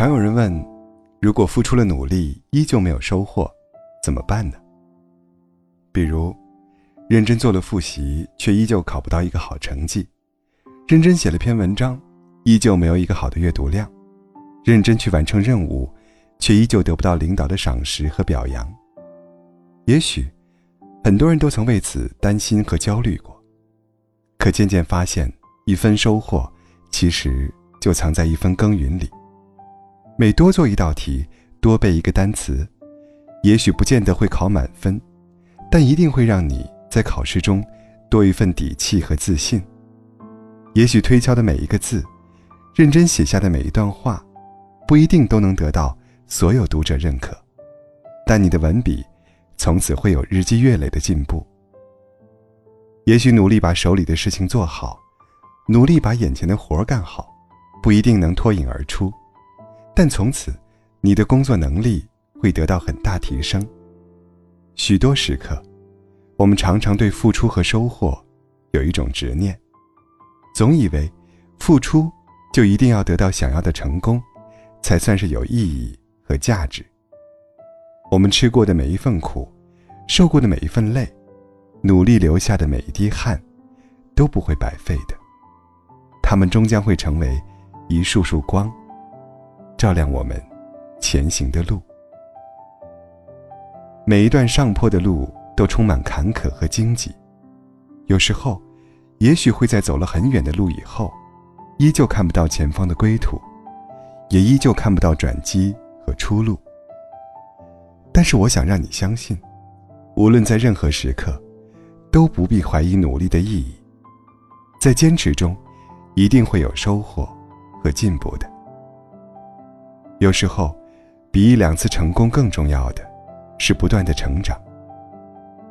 常有人问：如果付出了努力依旧没有收获，怎么办呢？比如，认真做了复习却依旧考不到一个好成绩；认真写了篇文章，依旧没有一个好的阅读量；认真去完成任务，却依旧得不到领导的赏识和表扬。也许，很多人都曾为此担心和焦虑过，可渐渐发现，一分收获其实就藏在一分耕耘里。每多做一道题，多背一个单词，也许不见得会考满分，但一定会让你在考试中多一份底气和自信。也许推敲的每一个字，认真写下的每一段话，不一定都能得到所有读者认可，但你的文笔从此会有日积月累的进步。也许努力把手里的事情做好，努力把眼前的活干好，不一定能脱颖而出。但从此，你的工作能力会得到很大提升。许多时刻，我们常常对付出和收获有一种执念，总以为付出就一定要得到想要的成功，才算是有意义和价值。我们吃过的每一份苦，受过的每一份累，努力留下的每一滴汗，都不会白费的。他们终将会成为一束束光。照亮我们前行的路。每一段上坡的路都充满坎坷和荆棘，有时候，也许会在走了很远的路以后，依旧看不到前方的归途，也依旧看不到转机和出路。但是，我想让你相信，无论在任何时刻，都不必怀疑努力的意义，在坚持中，一定会有收获和进步的。有时候，比一两次成功更重要的，是不断的成长。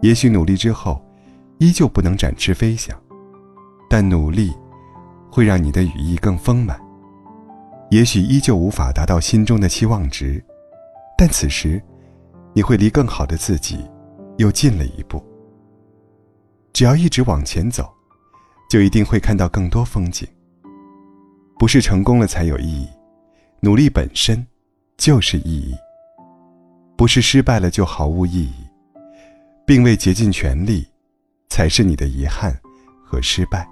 也许努力之后，依旧不能展翅飞翔，但努力，会让你的羽翼更丰满。也许依旧无法达到心中的期望值，但此时，你会离更好的自己，又近了一步。只要一直往前走，就一定会看到更多风景。不是成功了才有意义。努力本身就是意义，不是失败了就毫无意义，并未竭尽全力，才是你的遗憾和失败。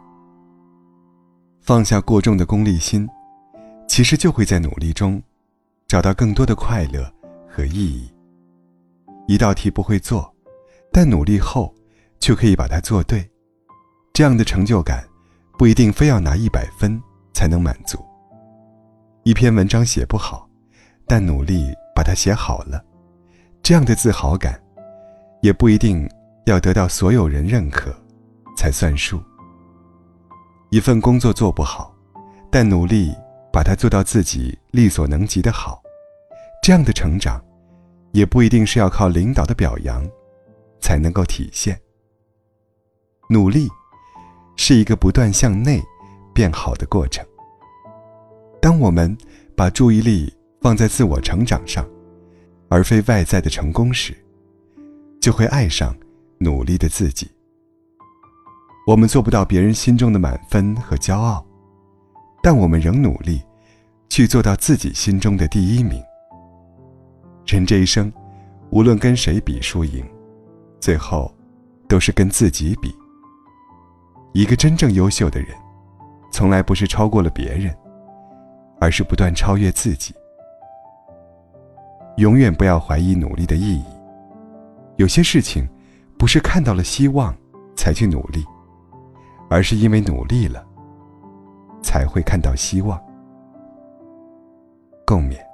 放下过重的功利心，其实就会在努力中找到更多的快乐和意义。一道题不会做，但努力后就可以把它做对，这样的成就感不一定非要拿一百分才能满足。一篇文章写不好，但努力把它写好了，这样的自豪感，也不一定要得到所有人认可，才算数。一份工作做不好，但努力把它做到自己力所能及的好，这样的成长，也不一定是要靠领导的表扬，才能够体现。努力，是一个不断向内变好的过程。当我们把注意力放在自我成长上，而非外在的成功时，就会爱上努力的自己。我们做不到别人心中的满分和骄傲，但我们仍努力去做到自己心中的第一名。人这一生，无论跟谁比输赢，最后都是跟自己比。一个真正优秀的人，从来不是超过了别人。而是不断超越自己，永远不要怀疑努力的意义。有些事情，不是看到了希望才去努力，而是因为努力了，才会看到希望。共勉。